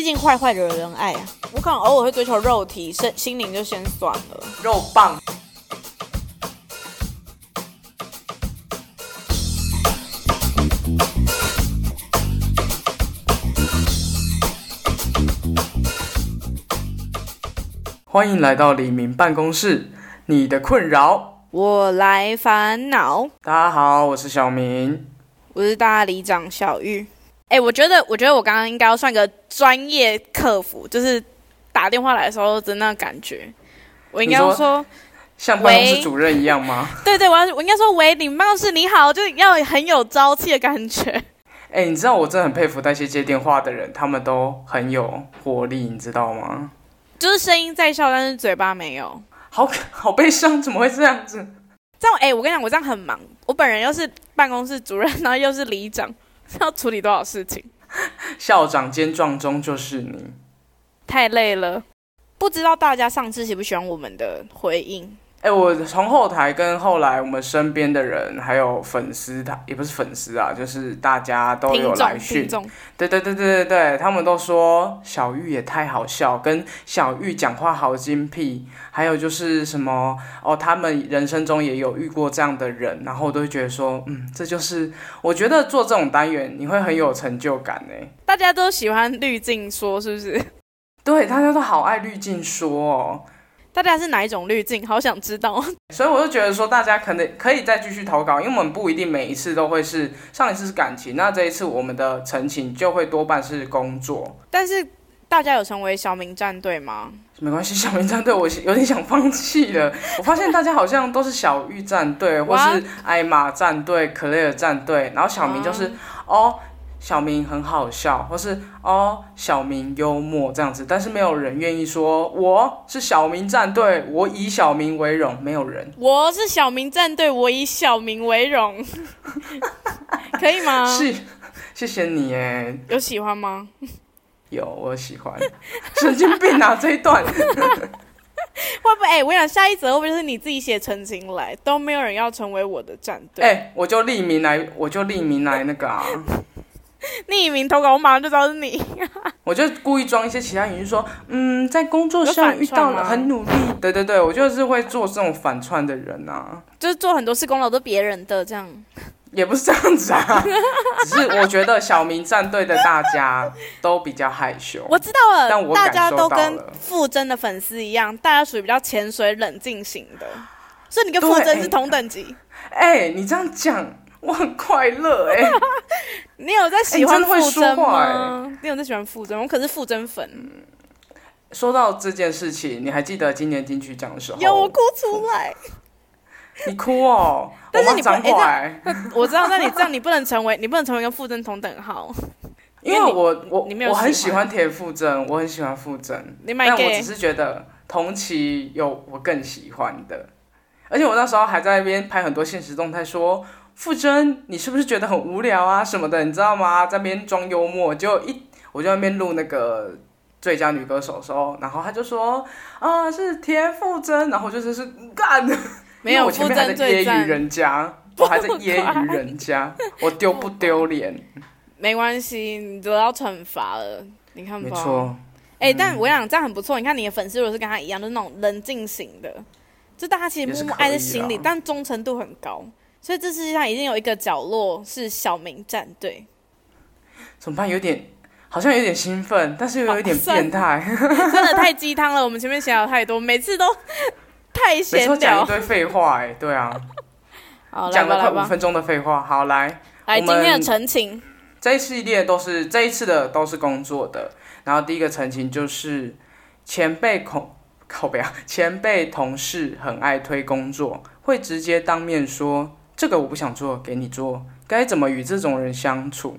毕竟坏坏惹人爱啊。我可能偶尔会追求肉体，身心灵就先算了。肉棒。欢迎来到李明办公室，你的困扰我来烦恼。大家好，我是小明，我是大家里长小玉。哎，我觉得，我觉得我刚刚应该要算个专业客服，就是打电话来的时候的那感觉。我应该要说像办公室主任一样吗？对对，我要我应该说喂，你办公室你好，就要很有朝气的感觉。哎，你知道我真的很佩服那些接电话的人，他们都很有活力，你知道吗？就是声音在笑，但是嘴巴没有，好好悲伤，怎么会这样子？这样哎，我跟你讲，我这样很忙，我本人又是办公室主任，然后又是里长，要处理多少事情？校长兼撞钟就是你，太累了。不知道大家上次喜不喜欢我们的回应？哎，我从后台跟后来我们身边的人，还有粉丝，他也不是粉丝啊，就是大家都有来讯。对对对对对对，他们都说小玉也太好笑，跟小玉讲话好精辟，还有就是什么哦，他们人生中也有遇过这样的人，然后我都会觉得说，嗯，这就是我觉得做这种单元你会很有成就感呢。大家都喜欢滤镜说，是不是？对，大家都好爱滤镜说哦。大家是哪一种滤镜？好想知道。所以我就觉得说，大家可能可以再继续投稿，因为我们不一定每一次都会是上一次是感情，那这一次我们的陈情就会多半是工作。但是大家有成为小明战队吗？没关系，小明战队我有点想放弃了。我发现大家好像都是小玉战队，或是艾玛战队、克莱尔战队，然后小明就是哦。小明很好笑，或是哦，小明幽默这样子，但是没有人愿意说我是小明战队，我以小明为荣，没有人。我是小明战队，我以小明为荣，可以吗？是，谢谢你哎。有喜欢吗？有，我喜欢。神经病啊，这一段。会不会？哎，我想下一则会不会是你自己写澄清来？都没有人要成为我的战队。哎，我就匿名来，我就匿名来那个啊。匿名投稿，我马上就知道是你。我就故意装一些其他语音说，嗯，在工作上遇到了很努力。对对对，我就是会做这种反串的人啊，就是做很多事功劳都别人的这样。也不是这样子啊，只是我觉得小明战队的大家都比较害羞。我知道了，但我大家都跟傅真的粉丝一样，大家属于比较潜水冷静型的，所以你跟傅真是同等级。哎，你这样讲。我很快乐哎，你有在喜欢傅真吗？你有在喜欢傅真？我可是傅真粉。说到这件事情，你还记得今年金曲奖的时候？有我哭出来。你哭哦，但是你不哎，我知道，那你这样你不能成为，你不能成为跟傅真同等号。因为我我我很喜欢田馥甄，我很喜欢傅真，但我只是觉得同期有我更喜欢的，而且我那时候还在那边拍很多现实动态说。傅真，你是不是觉得很无聊啊什么的？你知道吗？在那边装幽默，就一我就那边录那个最佳女歌手的时候，然后他就说啊是田馥甄，然后就是是干，没有前面还在揶揄人家，我还在揶揄人家，我丢不丢脸？没关系，你得到惩罚了，你看吧。没错，哎，但我想这样很不错。你看你的粉丝如果是跟他一样，就是那种冷静型的，就大家其实默默爱在心里，但忠诚度很高。所以这世界上一定有一个角落是小明战队，怎么办？有点好像有点兴奋，但是又有一点变态，真的太鸡汤了。我们前面想了太多，每次都 太闲聊，讲一堆废话。哎，对啊，讲了快五分钟的废话。好，来，来今天的澄清，这一系列都是这一次的都是工作的。然后第一个澄清就是前辈恐靠不要，前辈同事很爱推工作，会直接当面说。这个我不想做，给你做，该怎么与这种人相处？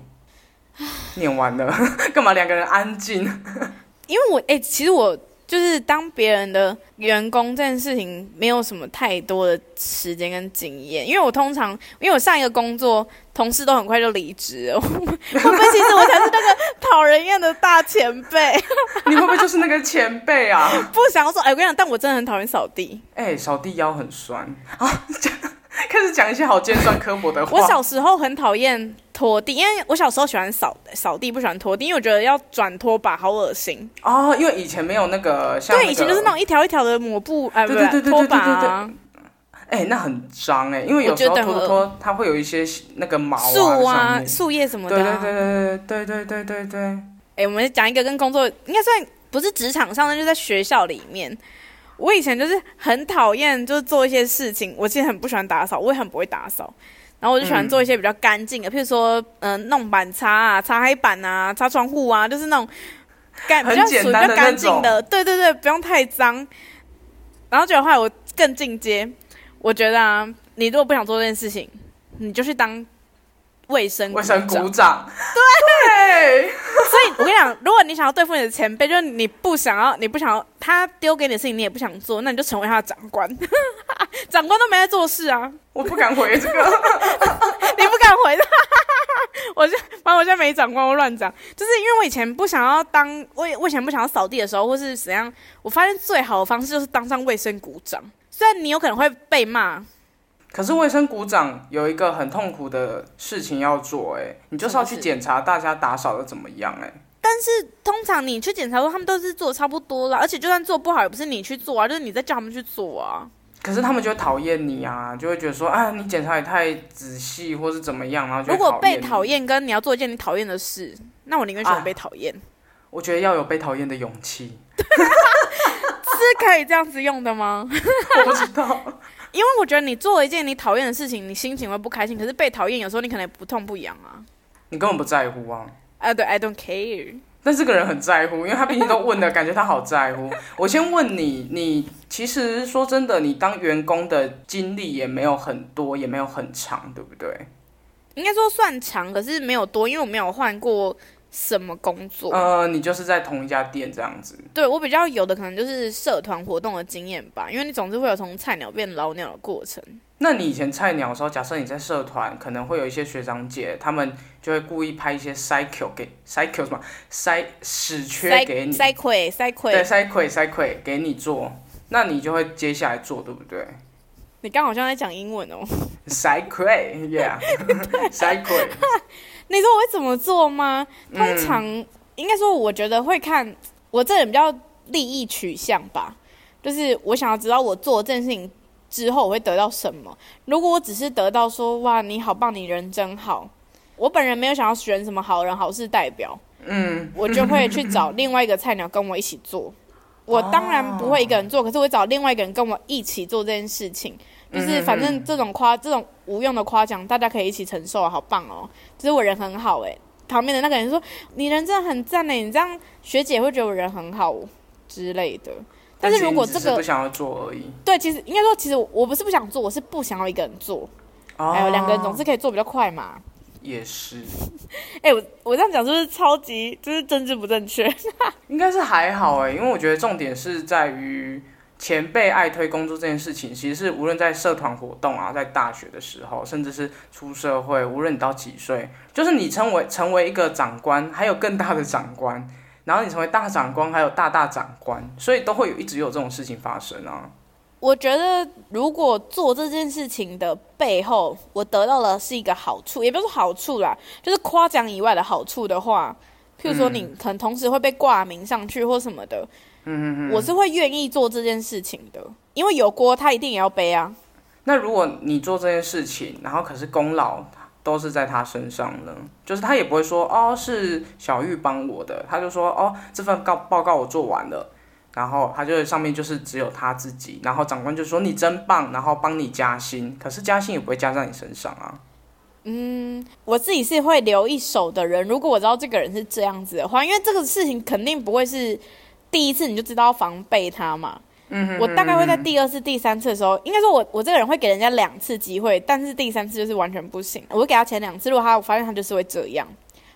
念完了，干嘛两个人安静？因为我哎，其实我就是当别人的员工这件事情，没有什么太多的时间跟经验。因为我通常，因为我上一个工作同事都很快就离职了，会不会其实我才是那个讨人厌的大前辈？你会不会就是那个前辈啊？不想说，哎，我跟你讲，但我真的很讨厌扫地。哎，扫地腰很酸啊。开始讲一些好尖酸刻薄的话。我小时候很讨厌拖地，因为我小时候喜欢扫扫地，不喜欢拖地，因为我觉得要转拖把好恶心哦。因为以前没有那个，对，以前就是那种一条一条的抹布，哎，不对对，拖把。哎，那很脏哎，因为有时候拖拖它会有一些那个毛树啊、树叶什么的。对对对对对对对对对。哎，我们讲一个跟工作应该算不是职场上的，就在学校里面。我以前就是很讨厌，就是做一些事情。我其实很不喜欢打扫，我也很不会打扫。然后我就喜欢做一些比较干净的，譬如说，嗯，弄板擦啊、擦黑板啊、擦窗户啊，就是那种干比较属于比较干净的。对对对，不用太脏。然后觉得话，我更进阶。我觉得啊，你如果不想做这件事情，你就去当卫生卫生鼓掌。对，所以我跟你讲，如果你想要对付你的前辈，就是你不想要，你不想要他丢给你的事情，你也不想做，那你就成为他的长官。长官都没在做事啊！我不敢回这个，你不敢回的。我就反正我现在没长官，我乱讲，就是因为我以前不想要当，我我以前不想要扫地的时候，或是怎样，我发现最好的方式就是当上卫生股长。虽然你有可能会被骂，可是卫生股长有一个很痛苦的事情要做，哎，你就是要去检查大家打扫的怎么样，哎。但是通常你去检查说他们都是做差不多了，而且就算做不好，也不是你去做啊，就是你在叫他们去做啊。可是他们就会讨厌你啊，就会觉得说，啊，你检查也太仔细，或是怎么样，然后就如果被讨厌跟你要做一件你讨厌的事，那我宁愿选择被讨厌。我觉得要有被讨厌的勇气。是可以这样子用的吗？我不知道，因为我觉得你做一件你讨厌的事情，你心情会不开心。可是被讨厌，有时候你可能不痛不痒啊。你根本不在乎啊。啊，对，I don't care。但这个人很在乎，因为他毕竟都问了，感觉他好在乎。我先问你，你其实说真的，你当员工的经历也没有很多，也没有很长，对不对？应该说算长，可是没有多，因为我没有换过。什么工作？呃，你就是在同一家店这样子。对我比较有的可能就是社团活动的经验吧，因为你总是会有从菜鸟变老鸟的过程。那你以前菜鸟的时候，假设你在社团，可能会有一些学长姐，他们就会故意拍一些 cycle 给 cycle 什么塞屎缺给你塞亏塞亏对塞亏塞亏给你做，那你就会接下来做，对不对？你刚好像在讲英文哦。塞亏，yeah，塞亏。你说我会怎么做吗？通常应该说，我觉得会看我这人比较利益取向吧，就是我想要知道我做这件事情之后我会得到什么。如果我只是得到说哇你好棒，你人真好，我本人没有想要选什么好人好事代表，嗯，我就会去找另外一个菜鸟跟我一起做。我当然不会一个人做，可是我会找另外一个人跟我一起做这件事情。就是反正这种夸这种无用的夸奖，大家可以一起承受啊，好棒哦！其实我人很好哎，旁边的那个人说你人真的很赞哎，你这样学姐会觉得我人很好之类的。但是如果这个不想要做而已，对，其实应该说，其实我不是不想做，我是不想要一个人做。还有两个人总是可以做比较快嘛。也是。哎，我我这样讲就是超级就是政治不正确。应该是还好哎，因为我觉得重点是在于。前辈爱推工作这件事情，其实是无论在社团活动啊，在大学的时候，甚至是出社会，无论你到几岁，就是你成为成为一个长官，还有更大的长官，然后你成为大长官，还有大大长官，所以都会有一直有这种事情发生啊。我觉得如果做这件事情的背后，我得到的是一个好处，也不是好处啦，就是夸奖以外的好处的话，譬如说你可能同时会被挂名上去或什么的。嗯我是会愿意做这件事情的，因为有锅他一定也要背啊。那如果你做这件事情，然后可是功劳都是在他身上呢？就是他也不会说哦是小玉帮我的，他就说哦这份告报告我做完了，然后他就上面就是只有他自己，然后长官就说你真棒，然后帮你加薪，可是加薪也不会加在你身上啊。嗯，我自己是会留一手的人，如果我知道这个人是这样子的话，因为这个事情肯定不会是。第一次你就知道防备他嘛，嗯，我大概会在第二次、第三次的时候，应该说我我这个人会给人家两次机会，但是第三次就是完全不行。我会给他前两次，如果他我发现他就是会这样，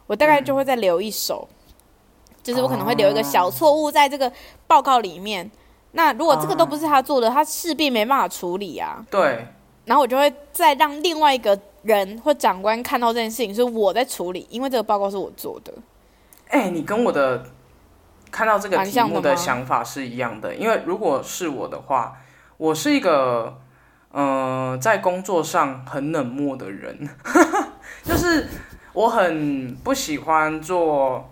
我大概就会再留一手，就是我可能会留一个小错误在这个报告里面。那如果这个都不是他做的，他势必没办法处理啊。对，然后我就会再让另外一个人或长官看到这件事情是我在处理，因为这个报告是我做的。哎，你跟我的。看到这个题目的想法是一样的，因为如果是我的话，我是一个，嗯，在工作上很冷漠的人，就是我很不喜欢做。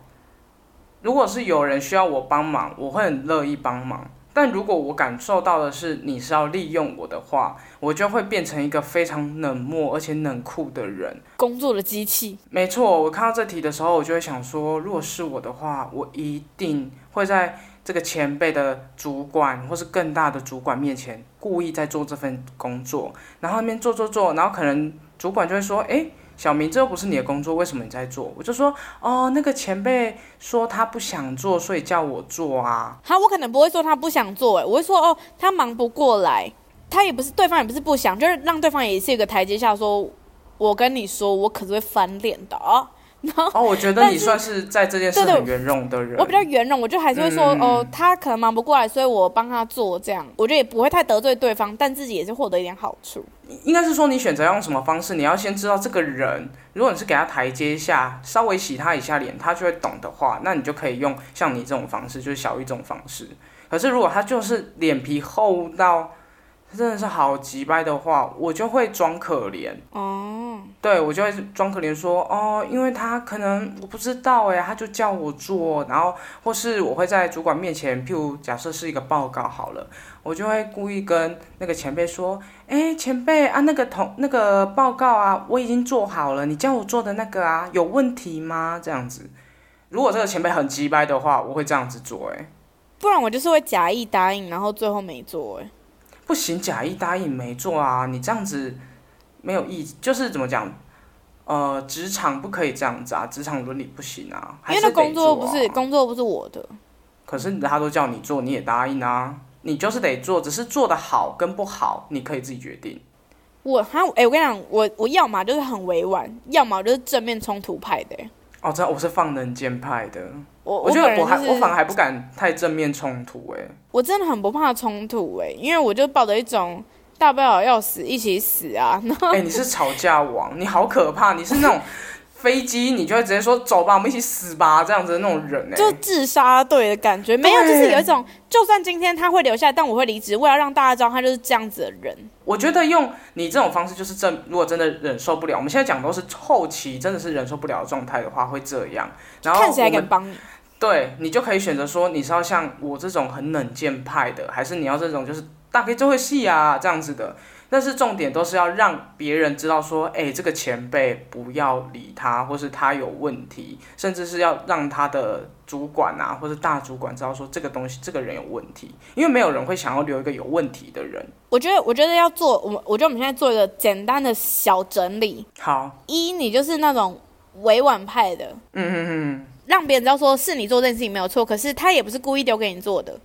如果是有人需要我帮忙，我会很乐意帮忙。但如果我感受到的是你是要利用我的话，我就会变成一个非常冷漠而且冷酷的人，工作的机器。没错，我看到这题的时候，我就会想说，如果是我的话，我一定会在这个前辈的主管或是更大的主管面前，故意在做这份工作，然后那边做做做，然后可能主管就会说，哎。小明，这又不是你的工作，为什么你在做？我就说，哦，那个前辈说他不想做，所以叫我做啊。好，我可能不会说他不想做，诶，我会说，哦，他忙不过来，他也不是对方也不是不想，就是让对方也是一个台阶下，说，我跟你说，我可是会翻脸的。哦，我觉得你算是在这件事很圆融的人。我比较圆融，我就还是会说，哦，他可能忙不过来，所以我帮他做这样，我觉得也不会太得罪对方，但自己也是获得一点好处。应该是说，你选择用什么方式，你要先知道这个人，如果你是给他台阶下，稍微洗他一下脸，他就会懂的话，那你就可以用像你这种方式，就是小玉这种方式。可是如果他就是脸皮厚到。真的是好急掰的话，我就会装可怜哦。对，我就会装可怜说哦，因为他可能我不知道哎，他就叫我做，然后或是我会在主管面前，譬如假设是一个报告好了，我就会故意跟那个前辈说，哎，前辈啊，那个同那个报告啊，我已经做好了，你叫我做的那个啊，有问题吗？这样子，如果这个前辈很急掰的话，我会这样子做哎，不然我就是会假意答应，然后最后没做哎。不行，假意答应没做啊！你这样子没有意，就是怎么讲？呃，职场不可以这样子啊，职场伦理不行啊。因为那工作不是工作，不是我的。可是他都叫你做，你也答应啊，你就是得做，只是做的好跟不好，你可以自己决定。我他哎，我跟你讲，我我要么就是很委婉，要么就是正面冲突派的。哦，这我是放冷箭派的。我我觉得我还我反而还不敢太正面冲突哎，我真的很不怕冲突哎，因为我就抱着一种大不了要死一起死啊。哎，你是吵架王，你好可怕，你是那种。飞机，你就会直接说走吧，我们一起死吧，这样子的那种人哎，就自杀队的感觉，没有，就是有一种，就算今天他会留下来，但我会离职，为了让大家知道他就是这样子的人。我觉得用你这种方式，就是真如果真的忍受不了，我们现在讲都是后期，真的是忍受不了的状态的话，会这样。然后看谁还敢帮你，对你就可以选择说，你是要像我这种很冷箭派的，还是你要这种就是大概就会戏啊这样子的。但是重点都是要让别人知道说，哎，这个前辈不要理他，或是他有问题，甚至是要让他的主管啊，或是大主管知道说这个东西，这个人有问题，因为没有人会想要留一个有问题的人。我觉得，我觉得要做，我我觉得我们现在做一个简单的小整理。好，一，你就是那种委婉派的，嗯嗯嗯，让别人知道说是你做这件事情没有错，可是他也不是故意丢给你做的。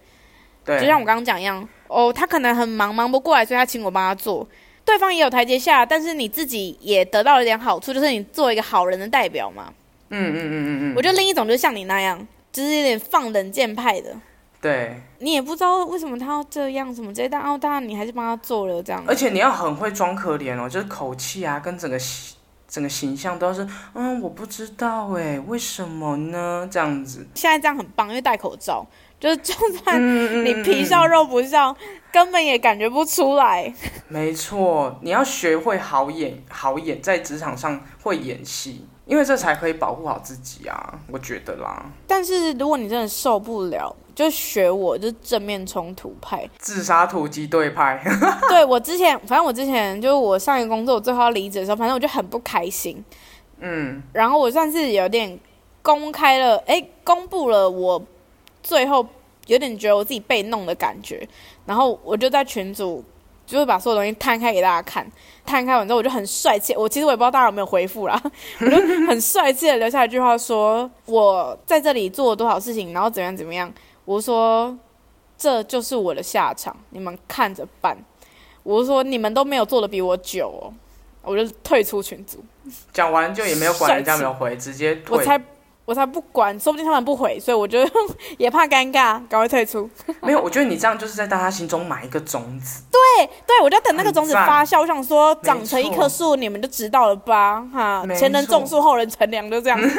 对，就像我刚刚讲一样。哦，他可能很忙，忙不过来，所以他请我帮他做。对方也有台阶下，但是你自己也得到了一点好处，就是你做一个好人的代表嘛。嗯嗯嗯嗯嗯。我觉得另一种就是像你那样，就是有点放冷箭派的。对。你也不知道为什么他要这样，什么这些，但哦，当然你还是帮他做了这样。而且你要很会装可怜哦，就是口气啊，跟整个整个形象都是，嗯，我不知道哎，为什么呢？这样子。现在这样很棒，因为戴口罩。就是，就算你皮笑肉不笑，根本也感觉不出来。没错，你要学会好演，好演，在职场上会演戏，因为这才可以保护好自己啊，我觉得啦。但是如果你真的受不了，就学我，就正面冲突派，自杀突击队派。对我之前，反正我之前就是我上一个工作，我最后要离职的时候，反正我就很不开心。嗯，然后我算是有点公开了，哎，公布了我。最后有点觉得我自己被弄的感觉，然后我就在群组，就是把所有东西摊开给大家看。摊开完之后，我就很帅气。我其实我也不知道大家有没有回复啦，我就很帅气的留下一句话，说我在这里做了多少事情，然后怎样怎么样。我说这就是我的下场，你们看着办。我说你们都没有做的比我久哦，我就退出群组。讲完就也没有管人家没有回，直接退。我才。我才不管，说不定他们不回，所以我觉得 也怕尴尬，赶快退出。没有，我觉得你这样就是在大家心中埋一个种子。对对，我就等那个种子发酵。我想说，长成一棵树，你们就知道了吧？哈，前人种树，后人乘凉，就这样。乱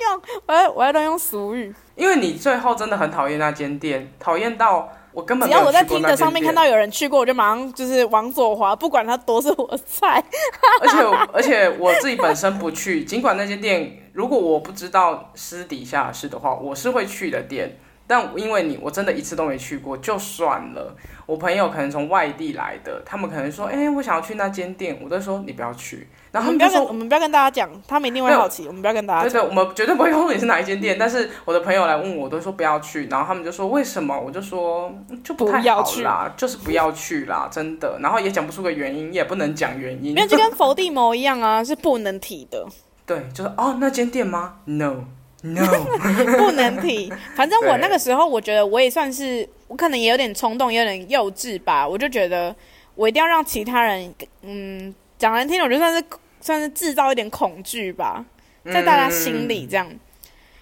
用，我要我要乱用俗语。因为你最后真的很讨厌那间店，讨厌到。我根本只要我在听的上面看到有人去过，我就马上就是往左滑，不管他多是我菜。而且而且我自己本身不去，尽管那间店如果我不知道私底下是的话，我是会去的店。但因为你我真的一次都没去过，就算了。我朋友可能从外地来的，他们可能说：“哎，我想要去那间店。”我都说：“你不要去。”然后他们就说：“我们不要跟大家讲，他们一定会好奇。我们不要跟大家。”对对，我们绝对不会告诉你是哪一间店。但是我的朋友来问我，我都说不要去。然后他们就说：“为什么？”我就说：“就不太好啦，就是不要去啦，真的。”然后也讲不出个原因，也不能讲原因。因为就 跟伏地魔一样啊，是不能提的。对，就是哦，那间店吗？No。No，不能提。反正我那个时候，我觉得我也算是，我可能也有点冲动，有点幼稚吧。我就觉得我一定要让其他人，嗯，讲难听点，我就算是算是制造一点恐惧吧，在大家心里这样。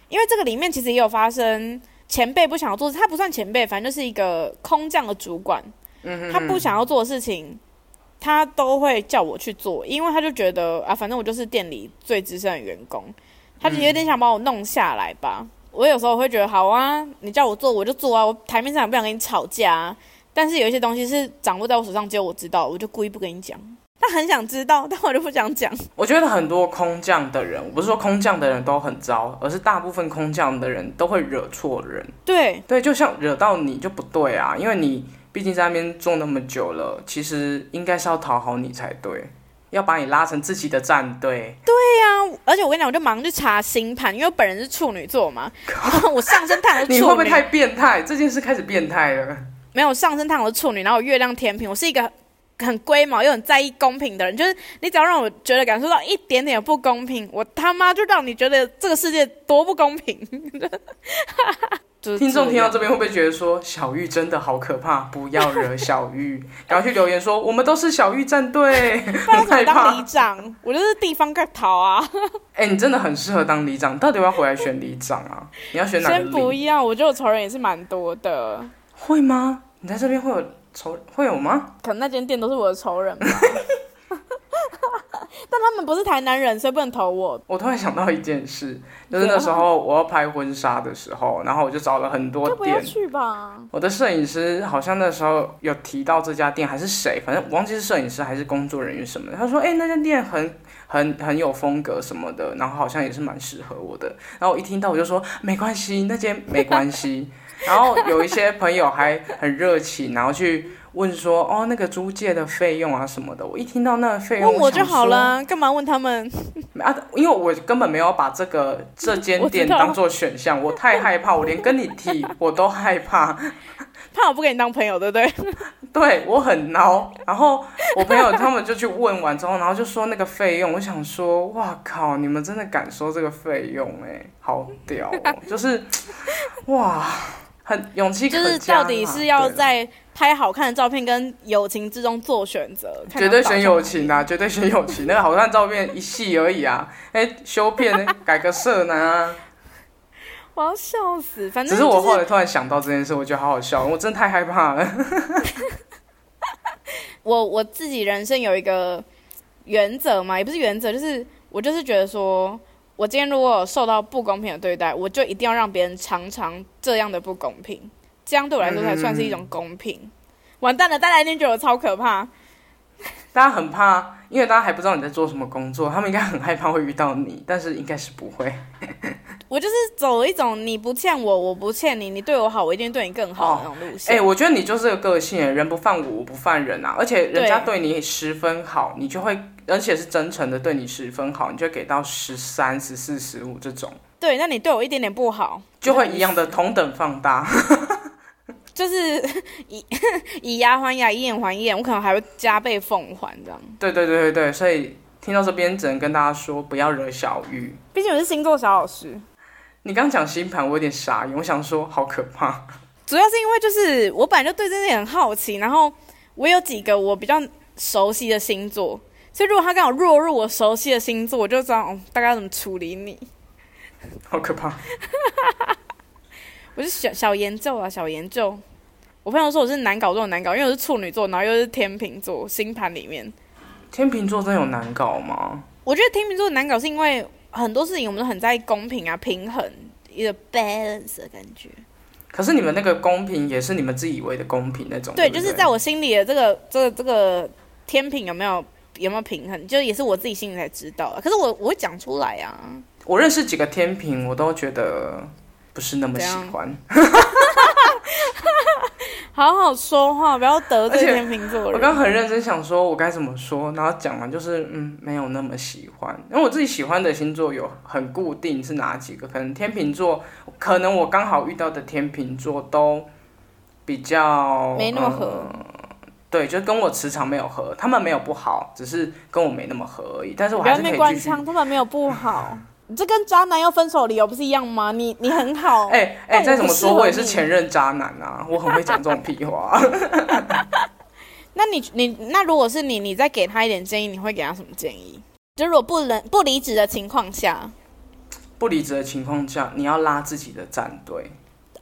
因为这个里面其实也有发生前辈不想要做，他不算前辈，反正就是一个空降的主管，他不想要做的事情，他都会叫我去做，因为他就觉得啊，反正我就是店里最资深的员工。他就有点想把我弄下来吧。我有时候会觉得好啊，你叫我做我就做啊。我台面上也不想跟你吵架啊，但是有一些东西是掌握在我手上，只有我知道，我就故意不跟你讲。他很想知道，但我就不想讲。我觉得很多空降的人，我不是说空降的人都很糟，而是大部分空降的人都会惹错人。对对，就像惹到你就不对啊，因为你毕竟在那边做那么久了，其实应该是要讨好你才对。要把你拉成自己的战队。对呀，而且我跟你讲，我就忙去查星盘，因为我本人是处女座嘛。我上升太阳 你会不会太变态？这件事开始变态了。没有上升太阳的处女，然后月亮天平，我是一个 很龟毛又很在意公平的人。就是你只要让我觉得感受到一点点不公平，我他妈就让你觉得这个世界多不公平。听众听到这边会不会觉得说小玉真的好可怕？不要惹小玉，赶快去留言说我们都是小玉战队。不然当里长，我就是地方盖逃啊。哎，你真的很适合当里长，到底要回来选里长啊？你要选哪个？先不要，我觉得我仇人也是蛮多的。会吗？你在这边会有仇会有吗？可能那间店都是我的仇人吧。但他们不是台南人，所以不能投我。我突然想到一件事，就是那时候我要拍婚纱的时候，然后我就找了很多店。去吧。我的摄影师好像那时候有提到这家店，还是谁？反正我忘记是摄影师还是工作人员什么的。他说：“哎，那家店很很很有风格什么的，然后好像也是蛮适合我的。”然后我一听到我就说：“没关系，那间没关系。”然后有一些朋友还很热情，然后去。问说哦，那个租借的费用啊什么的，我一听到那个费用，问我就好了，干嘛问他们？啊，因为我根本没有把这个 这间店当做选项，我太害怕，我连跟你提 我都害怕，怕我不跟你当朋友，对不对？对我很孬。然后我朋友他们就去问完之后，然后就说那个费用，我想说，哇靠，你们真的敢收这个费用？哎，好屌，就是哇。很勇气可就是到底是要在拍好看的照片跟友情之中做选择，绝对选友情啊，绝对选友情。那个好看照片一系而已啊，哎，修片改个色呢？我要笑死！反正只是我后来突然想到这件事，我觉得好好笑，我真的太害怕了。我我自己人生有一个原则嘛，也不是原则，就是我就是觉得说。我今天如果受到不公平的对待，我就一定要让别人尝尝这样的不公平，这样对我来说才算是一种公平。完蛋了，大家一定觉得我超可怕。大家很怕，因为大家还不知道你在做什么工作，他们应该很害怕会遇到你，但是应该是不会。我就是走一种你不欠我，我不欠你，你对我好，我一定对你更好的那种路线。哎，我觉得你就是个个性，人不犯我，我不犯人啊。而且人家对你十分好，你就会。而且是真诚的对你十分好，你就给到十三、十四、十五这种。对，那你对我一点点不好，就会一样的同等放大。就是以 以牙还牙，以眼还眼，我可能还会加倍奉还这样。对对对对对，所以听到这边只能跟大家说，不要惹小玉。毕竟我是星座小老师。你刚讲星盘，我有点傻眼，我想说好可怕。主要是因为就是我本来就对这些很好奇，然后我有几个我比较熟悉的星座。所以，如果他刚好落入我熟悉的星座，我就知道大概怎么处理你。好可怕！我是小小研究啊，小研究。我朋友说我是难搞中的难搞，因为我是处女座，然后又是天秤座，星盘里面。天秤座真有难搞吗？我觉得天秤座难搞是因为很多事情我们都很在意公平啊、平衡一个 balance 的感觉。可是你们那个公平也是你们自以为的公平那种。对，就是在我心里的这个这个这个天平有没有有没有平衡，就也是我自己心里才知道。可是我我会讲出来啊。我认识几个天平，我都觉得不是那么喜欢。好好说话，不要得罪天秤座人。我刚很认真想说，我该怎么说，然后讲完就是，嗯，没有那么喜欢。因为我自己喜欢的星座有很固定是哪几个？可能天秤座，可能我刚好遇到的天秤座都比较没那么合。对，就跟我磁场没有合，他们没有不好，只是跟我没那么合而已。但是我还是可以继续。他们没有不好。这跟渣男要分手理由不是一样吗？你你很好，哎哎，再怎么说，我也是前任渣男啊，我很会讲这种屁话。那你你那如果是你，你再给他一点建议，你会给他什么建议？就如果不能不离职的情况下，不离职的情况下，你要拉自己的战队。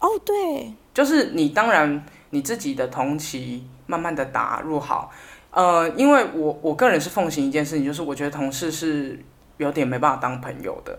哦，对，就是你当然你自己的同期慢慢的打入好，呃，因为我我个人是奉行一件事情，就是我觉得同事是。有点没办法当朋友的，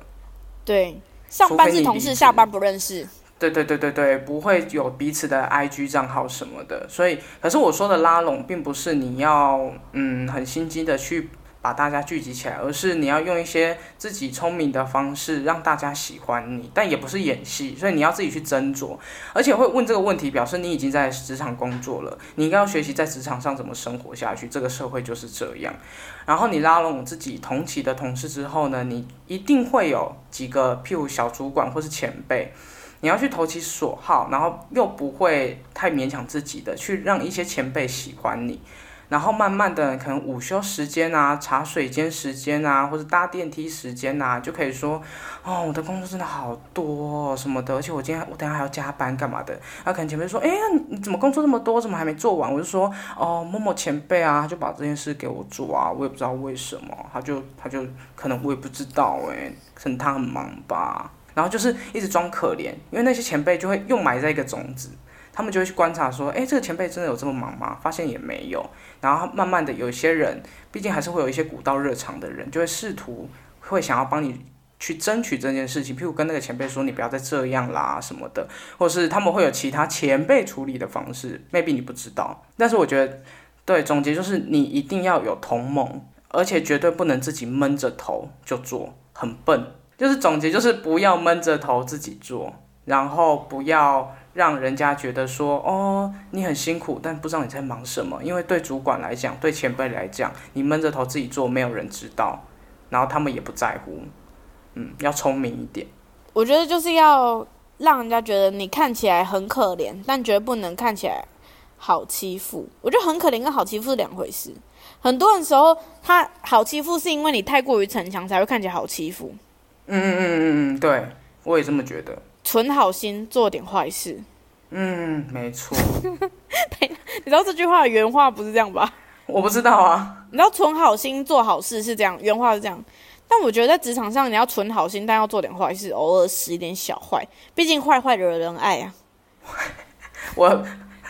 对，上班是同事，下班不认识。对对对对对，不会有彼此的 IG 账号什么的。所以，可是我说的拉拢，并不是你要嗯很心机的去。把大家聚集起来，而是你要用一些自己聪明的方式让大家喜欢你，但也不是演戏，所以你要自己去斟酌。而且会问这个问题，表示你已经在职场工作了，你应该要学习在职场上怎么生活下去。这个社会就是这样。然后你拉拢自己同期的同事之后呢，你一定会有几个，譬如小主管或是前辈，你要去投其所好，然后又不会太勉强自己的，去让一些前辈喜欢你。然后慢慢的，可能午休时间啊、茶水间时间啊，或者搭电梯时间啊，就可以说，哦，我的工作真的好多什么的，而且我今天我等下还要加班干嘛的？那可能前辈说，哎呀，你怎么工作这么多，怎么还没做完？我就说，哦，某某前辈啊，就把这件事给我做啊，我也不知道为什么，他就他就可能我也不知道哎，可能他很忙吧。然后就是一直装可怜，因为那些前辈就会又埋在一个种子。他们就会去观察，说，哎，这个前辈真的有这么忙吗？发现也没有。然后慢慢的，有些人，毕竟还是会有一些古道热肠的人，就会试图会想要帮你去争取这件事情。譬如跟那个前辈说，你不要再这样啦什么的，或是他们会有其他前辈处理的方式，maybe 你不知道。但是我觉得，对，总结就是你一定要有同盟，而且绝对不能自己闷着头就做，很笨。就是总结就是不要闷着头自己做，然后不要。让人家觉得说哦，你很辛苦，但不知道你在忙什么。因为对主管来讲，对前辈来讲，你闷着头自己做，没有人知道，然后他们也不在乎。嗯，要聪明一点。我觉得就是要让人家觉得你看起来很可怜，但绝对不能看起来好欺负。我觉得很可怜跟好欺负是两回事。很多人时候他好欺负，是因为你太过于逞强，才会看起来好欺负。嗯嗯嗯嗯嗯，对，我也这么觉得。存好心做点坏事，嗯，没错。你知道这句话的原话不是这样吧？我不知道啊。你知道存好心做好事是这样，原话是这样。但我觉得在职场上，你要存好心，但要做点坏事，偶尔使一点小坏，毕竟坏坏惹人爱啊。我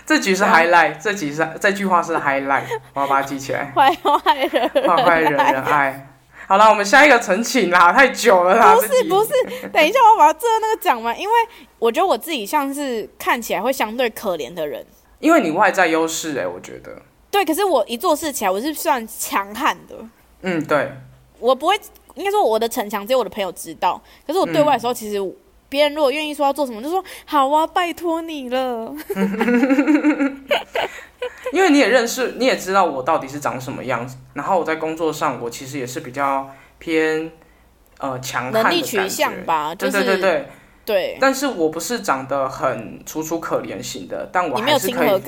这句是 highlight，这句是这句话是 highlight，我要把它记起来。坏坏惹坏坏惹人爱。好了，我们下一个澄清啦，太久了啦。不是不是，等一下我把最后那个讲完，因为我觉得我自己像是看起来会相对可怜的人。因为你外在优势哎，我觉得。对，可是我一做事起来，我是算强悍的。嗯，对。我不会，应该说我的逞强只有我的朋友知道。可是我对外的时候，其实别人如果愿意说要做什么，就说好啊，拜托你了。因为你也认识，你也知道我到底是长什么样子。然后我在工作上，我其实也是比较偏呃强悍的取向吧。对对对对对。但是我不是长得很楚楚可怜型的，但我还是可以。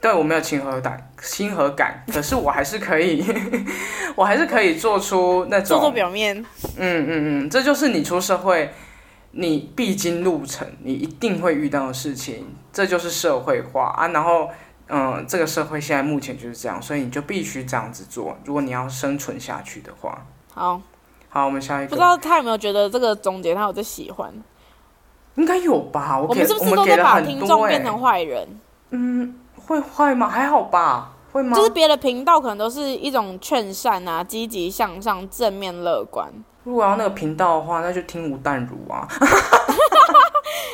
对我没有亲和感，亲和感。可是我还是可以，我还是可以做出那种做做表面。嗯嗯嗯，这就是你出社会你必经路程，你一定会遇到的事情。这就是社会化啊，然后。嗯，这个社会现在目前就是这样，所以你就必须这样子做。如果你要生存下去的话，好，好，我们下一个。不知道他有没有觉得这个总结他有在喜欢？应该有吧。我们是不是都在把听众变成坏人？嗯，会坏吗？还好吧，会吗？就是别的频道可能都是一种劝善啊，积极向上、正面乐观。如果要那个频道的话，那就听吴淡如啊。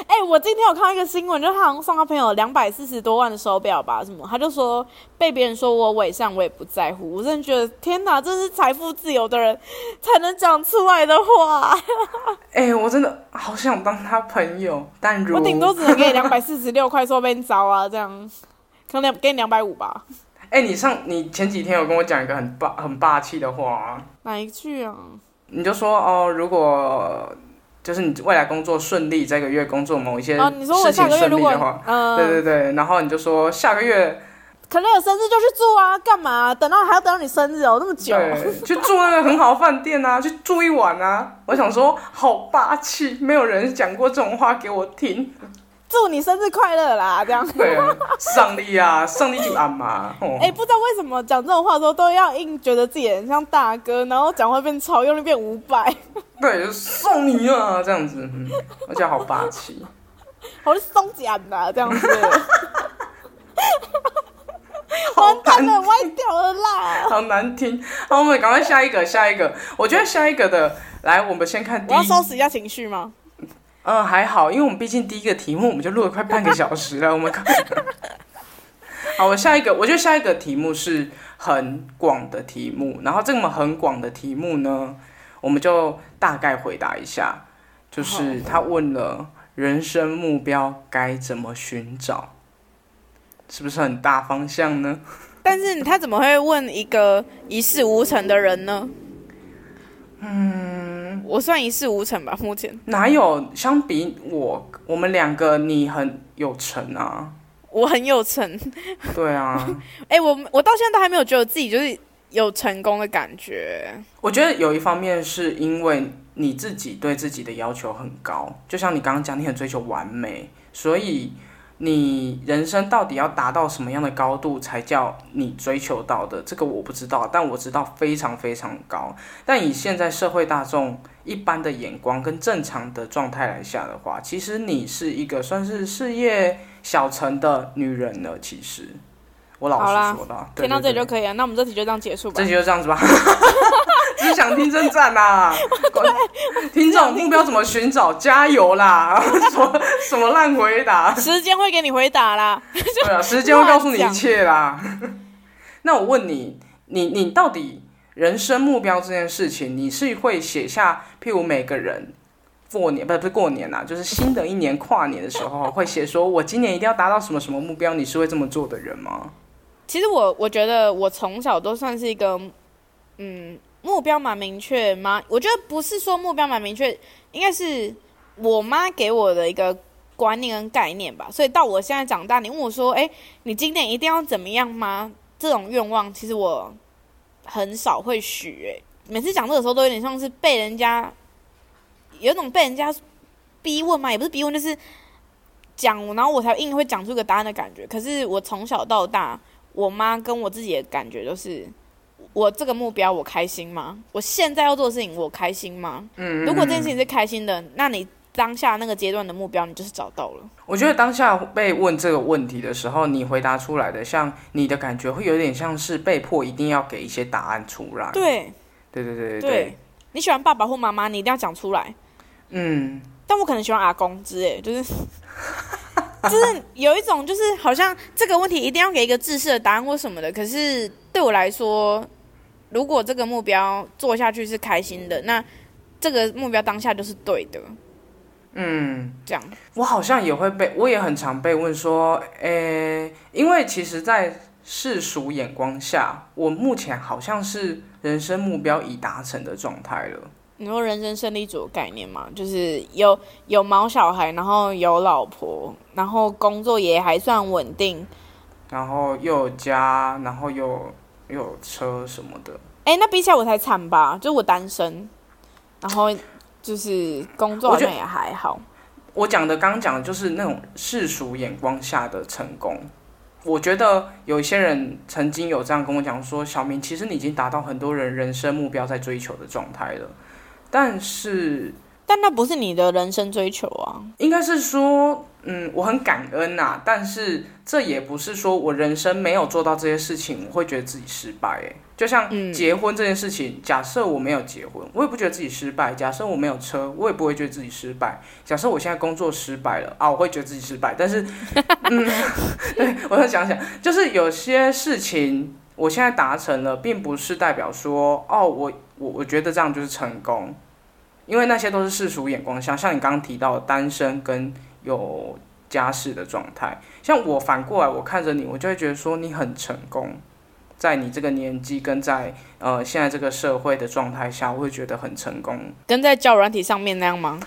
哎，哎，我今天有看到一个新闻，就是他好像送他朋友两百四十多万的手表吧，什么？他就说被别人说我伪善，我也不在乎。我真的觉得天哪，这是财富自由的人才能讲出来的话。哎，我真的好想当他朋友，但如我顶多只能给你 两百四十六块，说被你糟啊，这样可能给你两百五吧。哎，你上你前几天有跟我讲一个很霸很霸气的话，哪一句啊？你就说哦，如果。就是你未来工作顺利，这个月工作某一些事情顺利的话，对对对，然后你就说下个月可能有生日就去住啊，干嘛？等到还要等到你生日哦，那么久，去住那个很好的饭店啊，去住一晚啊。我想说，好霸气，没有人讲过这种话给我听。祝你生日快乐啦！这样对啊，上帝啊，上帝就安嘛。哎，不知道为什么讲这种话的时候都要硬觉得自己很像大哥，然后讲话变超用力变五百。对，送你啊，这样子，而且好霸气，好松奖的这样子。完蛋了，歪掉了啦！好难听。好，我们赶快下一个，下一个。我觉得下一个的，来，我们先看。我要收拾一下情绪吗？嗯，还好，因为我们毕竟第一个题目我们就录了快半个小时了，我们 好，我下一个，我觉得下一个题目是很广的题目，然后这么很广的题目呢，我们就大概回答一下，就是他问了人生目标该怎么寻找，是不是很大方向呢？但是他怎么会问一个一事无成的人呢？嗯，我算一事无成吧，目前哪有？相比我，我们两个，你很有成啊，我很有成，对啊，哎，我我到现在都还没有觉得自己就是有成功的感觉。我觉得有一方面是因为你自己对自己的要求很高，就像你刚刚讲，你很追求完美，所以。你人生到底要达到什么样的高度才叫你追求到的？这个我不知道，但我知道非常非常高。但以现在社会大众一般的眼光跟正常的状态来下的话，其实你是一个算是事业小成的女人了。其实。我老实说的，听到这里就可以了。那我们这题就这样结束吧。这题就这样子吧。只想听真赞呐！听众目标怎么寻找？加油啦！什么什么烂回答？时间会给你回答啦。对啊，时间会告诉你一切啦。那我问你，你你到底人生目标这件事情，你是会写下？譬如每个人过年，不是不是过年呐，就是新的一年跨年的时候，会写说我今年一定要达到什么什么目标？你是会这么做的人吗？其实我我觉得我从小都算是一个，嗯，目标蛮明确吗？我觉得不是说目标蛮明确，应该是我妈给我的一个观念跟概念吧。所以到我现在长大，你问我说，哎，你今年一定要怎么样吗？这种愿望其实我很少会许。哎，每次讲这个时候都有点像是被人家有种被人家逼问嘛，也不是逼问，就是讲，然后我才硬会讲出个答案的感觉。可是我从小到大。我妈跟我自己的感觉就是，我这个目标我开心吗？我现在要做的事情我开心吗？嗯，如果这件事情是开心的，那你当下那个阶段的目标你就是找到了。我觉得当下被问这个问题的时候，你回答出来的，像你的感觉会有点像是被迫一定要给一些答案出来。对，对对对对对。你喜欢爸爸或妈妈，你一定要讲出来。嗯，但我可能喜欢阿公之类，就是。就是有一种，就是好像这个问题一定要给一个自式的答案或什么的。可是对我来说，如果这个目标做下去是开心的，那这个目标当下就是对的。嗯，这样。我好像也会被，我也很常被问说，诶，因为其实，在世俗眼光下，我目前好像是人生目标已达成的状态了。你说人生胜利组的概念嘛，就是有有毛小孩，然后有老婆，然后工作也还算稳定，然后又有家，然后又又有车什么的。哎，那比起来我才惨吧，就我单身，然后就是工作好像也还好。我讲的刚刚讲的就是那种世俗眼光下的成功。我觉得有一些人曾经有这样跟我讲说：“小明，其实你已经达到很多人人生目标在追求的状态了。”但是但那不是你的人生追求啊。应该是说，嗯，我很感恩呐，但是这也不是说我人生没有做到这些事情，我会觉得自己失败。哎，就像结婚这件事情，假设我没有结婚，我也不觉得自己失败；假设我没有车，我也不会觉得自己失败；假设我现在工作失败了啊，我会觉得自己失败。但是，嗯，对我再想想，就是有些事情。我现在达成了，并不是代表说，哦，我我我觉得这样就是成功，因为那些都是世俗眼光下，像你刚刚提到单身跟有家室的状态，像我反过来，我看着你，我就会觉得说你很成功，在你这个年纪跟在呃现在这个社会的状态下，我会觉得很成功，跟在教软体上面那样吗？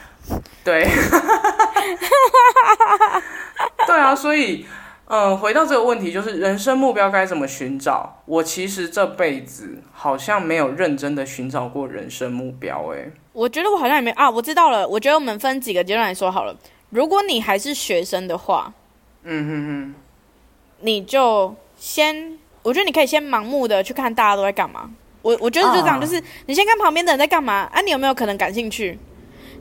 对，对啊，所以。嗯，回到这个问题，就是人生目标该怎么寻找？我其实这辈子好像没有认真的寻找过人生目标。诶，我觉得我好像也没啊，我知道了。我觉得我们分几个阶段来说好了。如果你还是学生的话，嗯哼哼，你就先，我觉得你可以先盲目的去看大家都在干嘛。我我觉得就这样，就是你先看旁边的人在干嘛，啊，你有没有可能感兴趣？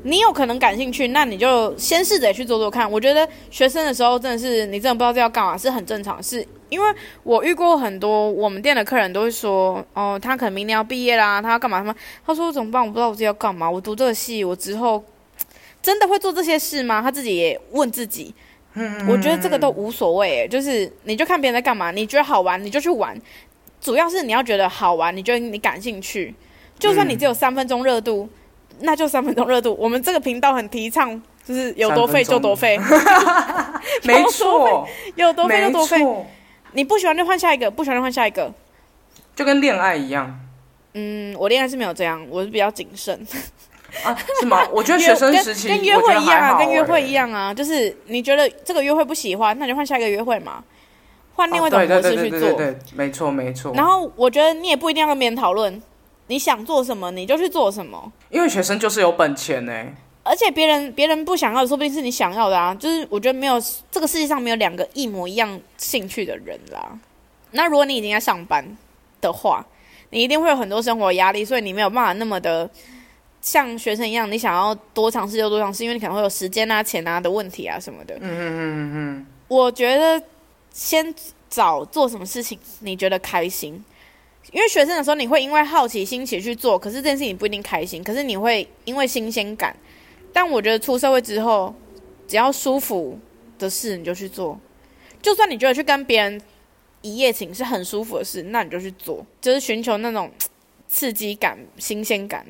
你有可能感兴趣，那你就先试着去做做看。我觉得学生的时候真的是你真的不知道这要干嘛，是很正常。是因为我遇过很多我们店的客人都会说，哦，他可能明年要毕业啦，他要干嘛？什么他说怎么办？我不知道我自己要干嘛。我读这个系，我之后真的会做这些事吗？他自己也问自己。我觉得这个都无所谓，就是你就看别人在干嘛，你觉得好玩你就去玩。主要是你要觉得好玩，你觉得你感兴趣，就算你只有三分钟热度。那就三分钟热度。我们这个频道很提倡，就是有多费就多费，没错，有多费就多费。你不喜欢就换下一个，不喜欢就换下一个，就跟恋爱一样。嗯，我恋爱是没有这样，我是比较谨慎啊。是吗？我觉得学生时期跟约会一样啊，跟约会一样啊，就是你觉得这个约会不喜欢，那就换下一个约会嘛，换另外一种模式去做。对，没错，没错。然后我觉得你也不一定要跟别人讨论。你想做什么，你就去做什么。因为学生就是有本钱呢，而且别人别人不想要的，说不定是你想要的啊。就是我觉得没有这个世界上没有两个一模一样兴趣的人啦。那如果你已经在上班的话，你一定会有很多生活压力，所以你没有办法那么的像学生一样，你想要多尝试就多尝试，因为你可能会有时间啊、钱啊的问题啊什么的。嗯嗯嗯嗯。我觉得先找做什么事情你觉得开心。因为学生的时候，你会因为好奇心起去做，可是这件事情不一定开心。可是你会因为新鲜感，但我觉得出社会之后，只要舒服的事你就去做。就算你觉得去跟别人一夜情是很舒服的事，那你就去做，就是寻求那种刺激感、新鲜感。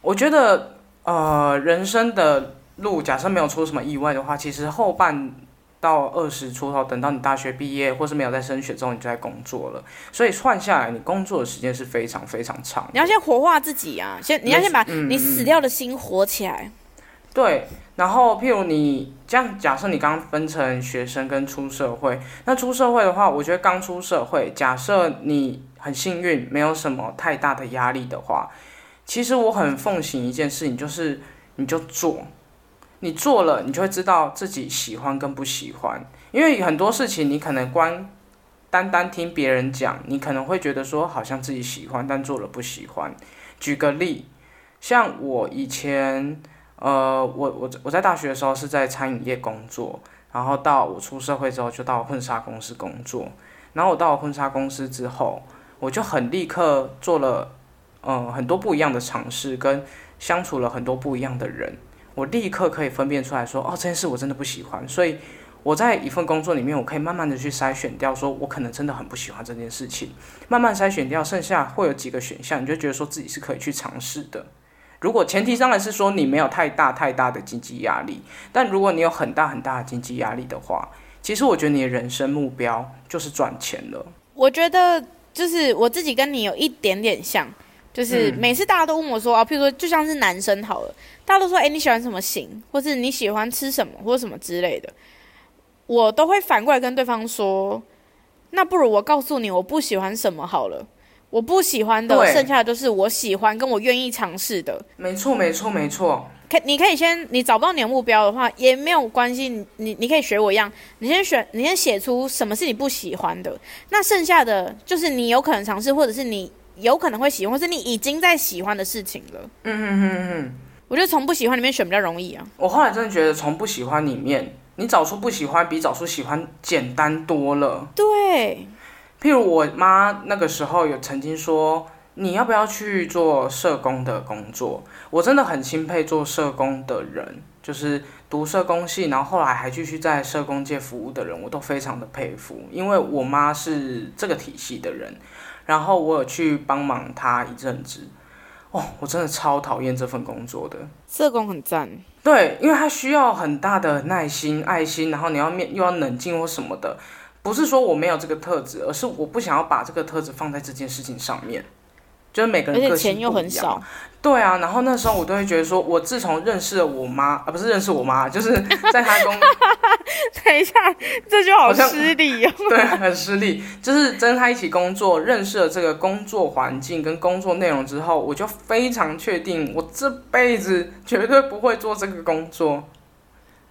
我觉得，呃，人生的路，假设没有出什么意外的话，其实后半。到二十出头，等到你大学毕业或是没有在升学之后，你就在工作了。所以换下来，你工作的时间是非常非常长。你要先活化自己啊，先你要先把你死掉的心活起来。对，然后譬如你这样，假设你刚分成学生跟出社会，那出社会的话，我觉得刚出社会，假设你很幸运，没有什么太大的压力的话，其实我很奉行一件事情，就是你就做。你做了，你就会知道自己喜欢跟不喜欢。因为很多事情，你可能光单单听别人讲，你可能会觉得说好像自己喜欢，但做了不喜欢。举个例，像我以前，呃，我我我在大学的时候是在餐饮业工作，然后到我出社会之后就到婚纱公司工作。然后我到了婚纱公司之后，我就很立刻做了，嗯，很多不一样的尝试，跟相处了很多不一样的人。我立刻可以分辨出来说，哦，这件事我真的不喜欢。所以我在一份工作里面，我可以慢慢的去筛选掉，说我可能真的很不喜欢这件事情，慢慢筛选掉，剩下会有几个选项，你就觉得说自己是可以去尝试的。如果前提当然是说你没有太大太大的经济压力，但如果你有很大很大的经济压力的话，其实我觉得你的人生目标就是赚钱了。我觉得就是我自己跟你有一点点像。就是每次大家都问我说啊，譬如说就像是男生好了，大家都说哎你喜欢什么型，或是你喜欢吃什么或者什么之类的，我都会反过来跟对方说，那不如我告诉你我不喜欢什么好了，我不喜欢的，剩下的都是我喜欢跟我愿意尝试的。没错没错没错。可你可以先你找不到你的目标的话也没有关系，你你你可以学我一样，你先选你先写出什么是你不喜欢的，那剩下的就是你有可能尝试或者是你。有可能会喜欢，或是你已经在喜欢的事情了。嗯嗯嗯嗯，我觉得从不喜欢里面选比较容易啊。我后来真的觉得从不喜欢里面，你找出不喜欢比找出喜欢简单多了。对，譬如我妈那个时候有曾经说。你要不要去做社工的工作？我真的很钦佩做社工的人，就是读社工系，然后后来还继续在社工界服务的人，我都非常的佩服。因为我妈是这个体系的人，然后我有去帮忙他一阵子。哦，我真的超讨厌这份工作的。社工很赞，对，因为他需要很大的耐心、爱心，然后你要面又要冷静或什么的。不是说我没有这个特质，而是我不想要把这个特质放在这件事情上面。就是每个人个性不一样，对啊。然后那时候我都会觉得说，我自从认识了我妈，啊，不是认识我妈，就是在她工。等一下，这就好失礼哦。对，很失礼。就是跟她一起工作，认识了这个工作环境跟工作内容之后，我就非常确定，我这辈子绝对不会做这个工作。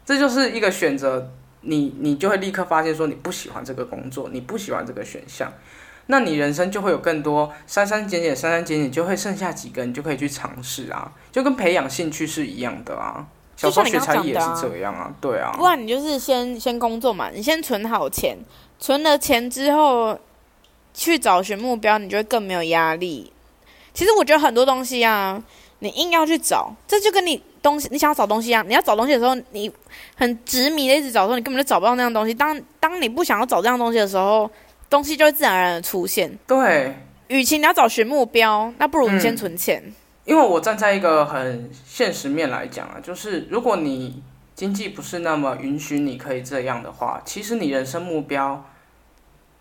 这就是一个选择，你你就会立刻发现说，你不喜欢这个工作，你不喜欢这个选项。那你人生就会有更多删删减减，删删减减，就会剩下几个，你就可以去尝试啊，就跟培养兴趣是一样的啊。小时候学才艺也是这样啊，对啊。不然你就是先先工作嘛，你先存好钱，存了钱之后去找寻目标，你就会更没有压力。其实我觉得很多东西啊，你硬要去找，这就跟你东西你想要找东西一样，你要找东西的时候，你很执迷的一直找的时候，你根本就找不到那样东西。当当你不想要找这样东西的时候。东西就会自然而然的出现。对，与其你要找寻目标，那不如你先存钱。因为我站在一个很现实面来讲啊，就是如果你经济不是那么允许你可以这样的话，其实你人生目标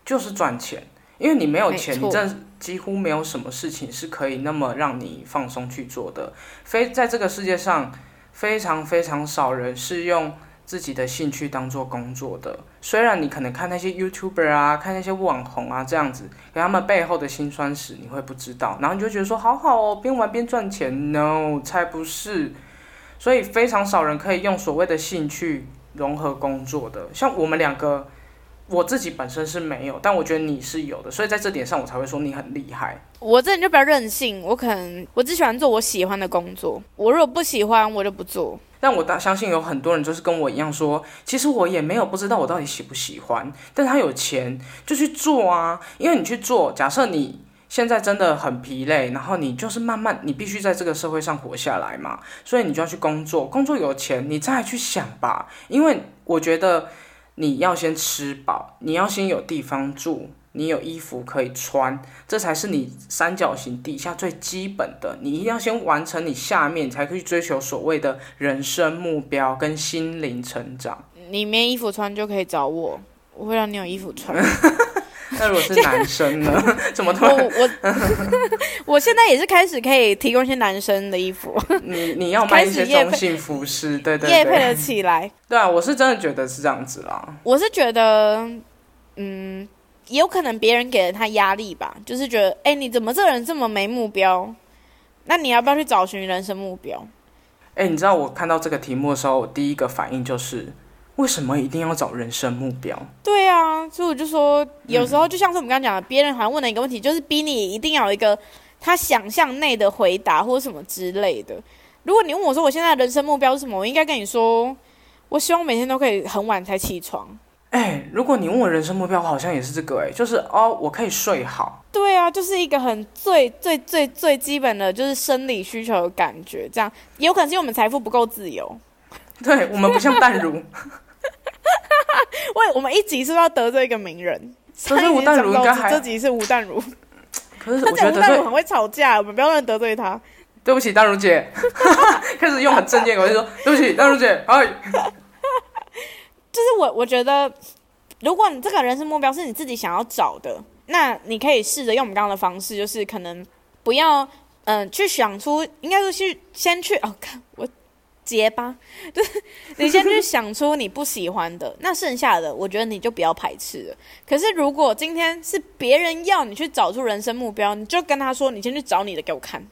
就是赚钱。因为你没有钱，你这几乎没有什么事情是可以那么让你放松去做的。非在这个世界上，非常非常少人是用。自己的兴趣当做工作的，虽然你可能看那些 YouTuber 啊，看那些网红啊这样子，给他们背后的辛酸史你会不知道，然后你就觉得说好好哦，边玩边赚钱，No，才不是。所以非常少人可以用所谓的兴趣融合工作的，像我们两个，我自己本身是没有，但我觉得你是有的，所以在这点上我才会说你很厉害。我这人就比较任性，我可能我只喜欢做我喜欢的工作，我如果不喜欢，我就不做。但我大相信有很多人就是跟我一样说，其实我也没有不知道我到底喜不喜欢，但他有钱就去做啊，因为你去做，假设你现在真的很疲累，然后你就是慢慢，你必须在这个社会上活下来嘛，所以你就要去工作，工作有钱，你再去想吧，因为我觉得你要先吃饱，你要先有地方住。你有衣服可以穿，这才是你三角形底下最基本的。你一定要先完成你下面，才可以追求所谓的人生目标跟心灵成长。你没衣服穿就可以找我，我会让你有衣服穿。那如果是男生呢？怎么？我我 我现在也是开始可以提供一些男生的衣服。你你要卖一些中性服饰，对对对，也配得起来。对啊，我是真的觉得是这样子啦。我是觉得，嗯。也有可能别人给了他压力吧，就是觉得，哎，你怎么这个人这么没目标？那你要不要去找寻人生目标？哎，你知道我看到这个题目的时候，我第一个反应就是，为什么一定要找人生目标？对啊，所以我就说，有时候就像是我们刚刚讲的，别人好像问了一个问题，就是逼你一定要有一个他想象内的回答或者什么之类的。如果你问我说我现在的人生目标是什么，我应该跟你说，我希望每天都可以很晚才起床。哎，如果你问我人生目标，好像也是这个哎，就是哦，我可以睡好。对啊，就是一个很最最最最基本的就是生理需求的感觉，这样有可能是因为我们财富不够自由。对我们不像淡如。喂，我们一集是不是要得罪一个名人？可是吴淡如这集是吴淡如。可是我觉得吴淡如很会吵架，我们不要乱得罪他。对不起，淡如姐。开始用很正面，我就说对不起，淡如姐。哎。就是我，我觉得，如果你这个人生目标是你自己想要找的，那你可以试着用我们刚刚的方式，就是可能不要，嗯，去想出，应该说去先去哦，看我结巴，对你先去想出你不喜欢的，那剩下的，我觉得你就不要排斥了。可是如果今天是别人要你去找出人生目标，你就跟他说，你先去找你的给我看。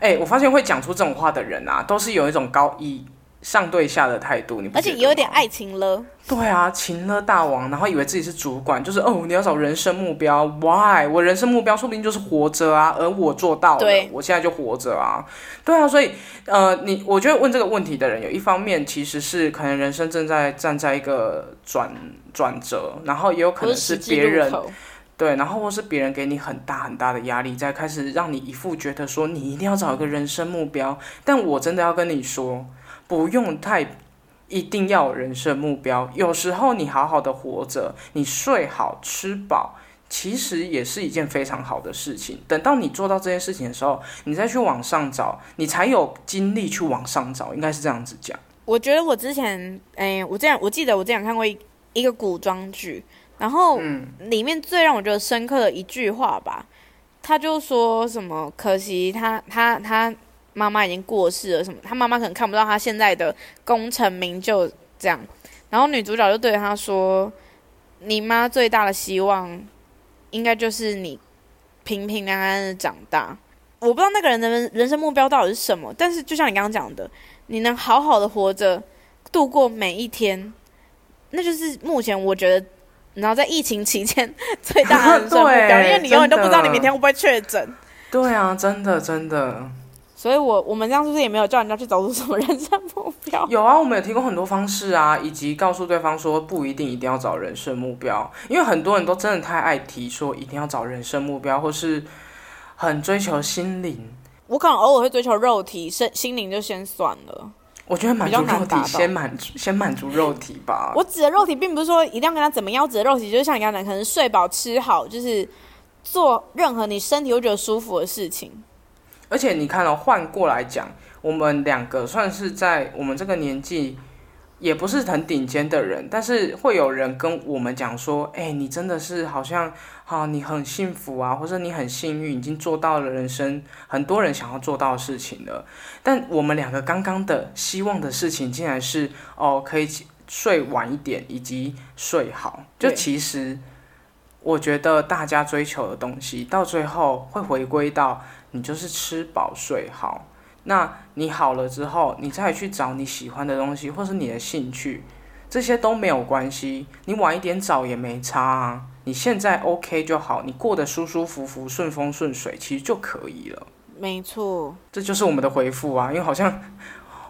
哎，我发现会讲出这种话的人啊，都是有一种高一。上对下的态度，你而且有点爱情了。对啊，情了大王，然后以为自己是主管，就是哦，你要找人生目标，why？我人生目标说不定就是活着啊，而我做到了，我现在就活着啊。对啊，所以呃，你我觉得问这个问题的人，有一方面其实是可能人生正在站在一个转转折，然后也有可能是别人。对，然后或是别人给你很大很大的压力，在开始让你一副觉得说你一定要找一个人生目标。但我真的要跟你说，不用太一定要有人生目标。有时候你好好的活着，你睡好吃饱，其实也是一件非常好的事情。等到你做到这件事情的时候，你再去往上找，你才有精力去往上找。应该是这样子讲。我觉得我之前，哎，我这样我记得我之前看过一一个古装剧。然后里面最让我觉得深刻的一句话吧，他就说什么可惜他他他妈妈已经过世了，什么他妈妈可能看不到他现在的功成名就这样。然后女主角就对他说：“你妈最大的希望，应该就是你平平安安的长大。”我不知道那个人的人生目标到底是什么，但是就像你刚刚讲的，你能好好的活着度过每一天，那就是目前我觉得。然后在疫情期间最大的人生目标，因为你永远都不知道你明天会不会确诊。对啊，真的真的。所以，我我们这样是不是也没有叫人家去找出什么人生目标？有啊，我们有提供很多方式啊，以及告诉对方说不一定一定要找人生目标，因为很多人都真的太爱提说一定要找人生目标，或是很追求心灵。我可能偶尔会追求肉体，身心灵就先算了。我觉得满足肉体，先满足先满足肉体吧。我指的肉体，并不是说一定要跟他怎么样，指的肉体就是像你刚才，可能睡饱吃好，就是做任何你身体会觉得舒服的事情。而且你看哦，换过来讲，我们两个算是在我们这个年纪。也不是很顶尖的人，但是会有人跟我们讲说：“哎，你真的是好像，哈，你很幸福啊，或者你很幸运，已经做到了人生很多人想要做到的事情了。”但我们两个刚刚的希望的事情，竟然是哦，可以睡晚一点，以及睡好。就其实，我觉得大家追求的东西，到最后会回归到你就是吃饱睡好。那你好了之后，你再去找你喜欢的东西，或是你的兴趣，这些都没有关系。你晚一点找也没差啊。你现在 OK 就好，你过得舒舒服服、顺风顺水，其实就可以了。没错，这就是我们的回复啊。因为好像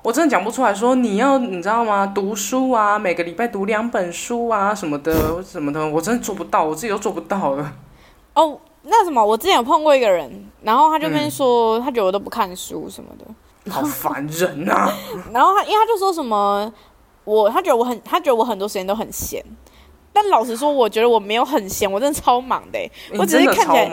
我真的讲不出来说你要，你知道吗？读书啊，每个礼拜读两本书啊，什么的，什么的，我真的做不到，我自己都做不到了。哦。那什么，我之前有碰过一个人，然后他就跟说，他觉得我都不看书什么的，好烦人呐。然后他，因为他就说什么，我他觉得我很，他觉得我很多时间都很闲。但老实说，我觉得我没有很闲，我真的超忙的。我只是看起来，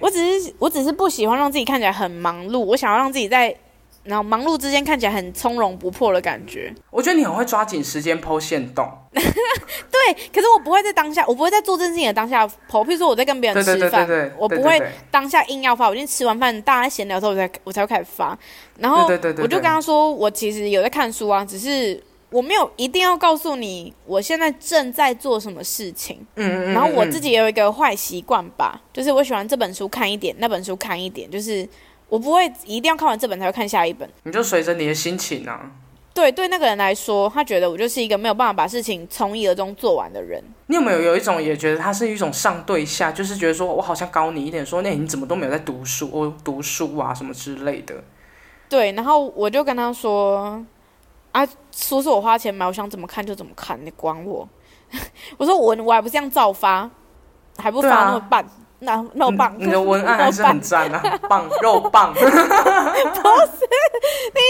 我只是我只是不喜欢让自己看起来很忙碌，我想要让自己在。然后忙碌之间看起来很从容不迫的感觉，我觉得你很会抓紧时间剖线洞。对，可是我不会在当下，我不会在做这件事情的当下剖。譬如说我在跟别人吃饭，我不会当下硬要发。我已经吃完饭，大家闲聊之后，我才我才会开始发。然后我就跟他说，我其实有在看书啊，只是我没有一定要告诉你我现在正在做什么事情。嗯嗯。然后我自己也有一个坏习惯吧，就是我喜欢这本书看一点，那本书看一点，就是。我不会一定要看完这本才会看下一本，你就随着你的心情啊。对，对那个人来说，他觉得我就是一个没有办法把事情从一而终做完的人。你有没有有一种也觉得他是一种上对下，就是觉得说我好像高你一点，说那你怎么都没有在读书，我读书啊什么之类的。对，然后我就跟他说啊，书是我花钱买，我想怎么看就怎么看，你管我？我说我我还不这样照发，还不发那么半。那肉棒，你的文案 还是很赞啊，棒肉棒。不是，你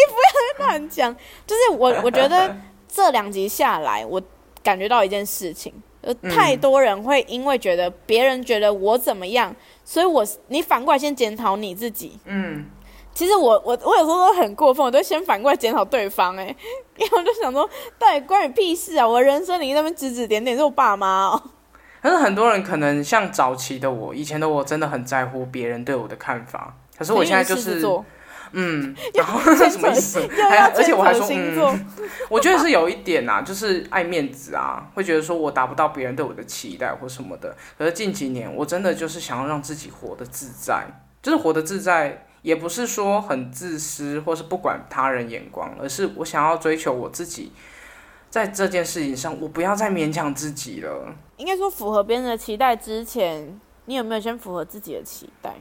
不要乱讲。就是我，我觉得这两集下来，我感觉到一件事情，有太多人会因为觉得别人觉得我怎么样，所以我你反过来先检讨你自己。嗯，其实我我我有时候都很过分，我都先反过来检讨对方。哎，因为我就想说，到底关你屁事啊？我人生你那边指指点点是我爸妈哦。可是很多人可能像早期的我，以前的我真的很在乎别人对我的看法。可是我现在就是，嗯，然后什么意思？还而且我还说，嗯，我觉得是有一点啊，就是爱面子啊，会觉得说我达不到别人对我的期待或什么的。可是近几年，我真的就是想要让自己活得自在，就是活得自在，也不是说很自私或是不管他人眼光，而是我想要追求我自己，在这件事情上，我不要再勉强自己了。应该说，符合别人的期待之前，你有没有先符合自己的期待？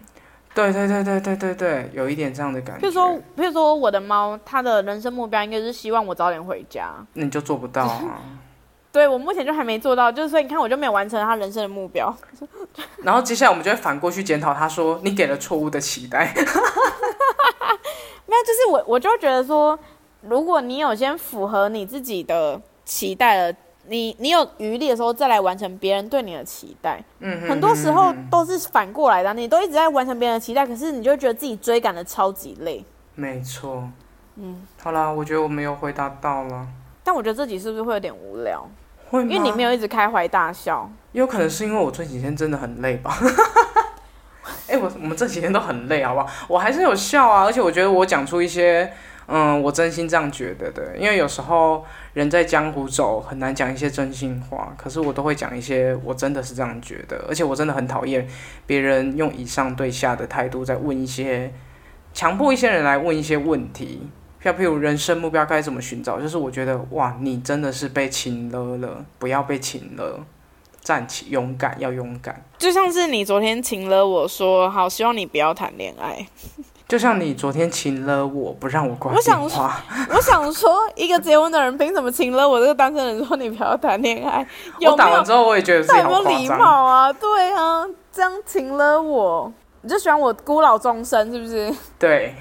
对对对对对对对，有一点这样的感觉。比如说，比如说我的猫，它的人生目标应该是希望我早点回家。那你就做不到啊。对我目前就还没做到，就是所以你看，我就没有完成他人生的目标。然后接下来我们就会反过去检讨，他说你给了错误的期待。没有，就是我我就觉得说，如果你有先符合你自己的期待了。你你有余力的时候再来完成别人对你的期待，嗯，很多时候都是反过来的，你都一直在完成别人的期待，可是你就觉得自己追赶的超级累。没错，嗯，好啦，我觉得我没有回答到了，但我觉得自己是不是会有点无聊？会，因为你没有一直开怀大笑。有可能是因为我这几天真的很累吧？哎，我我们这几天都很累，好不好？我还是有笑啊，而且我觉得我讲出一些。嗯，我真心这样觉得的，因为有时候人在江湖走，很难讲一些真心话，可是我都会讲一些我真的是这样觉得，而且我真的很讨厌别人用以上对下的态度在问一些，强迫一些人来问一些问题，像譬如人生目标该怎么寻找，就是我觉得哇，你真的是被请了了，不要被请了，站起，勇敢，要勇敢，就像是你昨天请了我说，好，希望你不要谈恋爱。就像你昨天请了我不让我挂电话，我想说，一个结婚的人凭什么请了我这个单身人说你不要谈恋爱？我打完之后我也觉得自己好礼貌啊，对啊，这样请了我，你就喜欢我孤老终生是不是？对，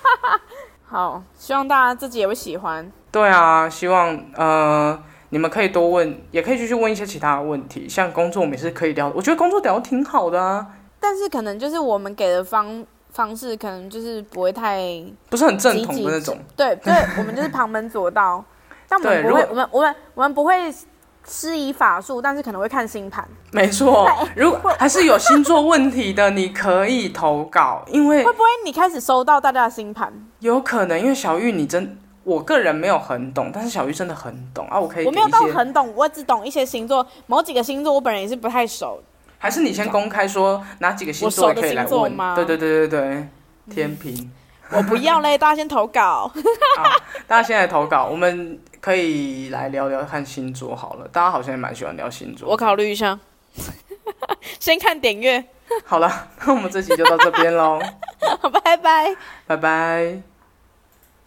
好，希望大家自己也会喜欢。对啊，希望呃你们可以多问，也可以继续问一些其他的问题，像工作我们也是可以聊，我觉得工作聊挺好的啊。但是可能就是我们给的方。方式可能就是不会太不是很正统的那种，对，对，我们就是旁门左道，但我们不会，我们我们我们不会施以法术，但是可能会看星盘。没错，如果还是有星座问题的，你可以投稿，因为会不会你开始收到大家的星盘？有可能，因为小玉你真，我个人没有很懂，但是小玉真的很懂啊，我可以，我没有到很懂，我只懂一些星座，某几个星座我本人也是不太熟。还是你先公开说哪几个星座可以来问吗？对对对对对，天平，我不要嘞，大家先投稿。大家先来投稿，我们可以来聊聊看星座好了。大家好像也蛮喜欢聊星座，我考虑一下。先看点阅。好了，那我们这期就到这边喽。拜拜，拜拜。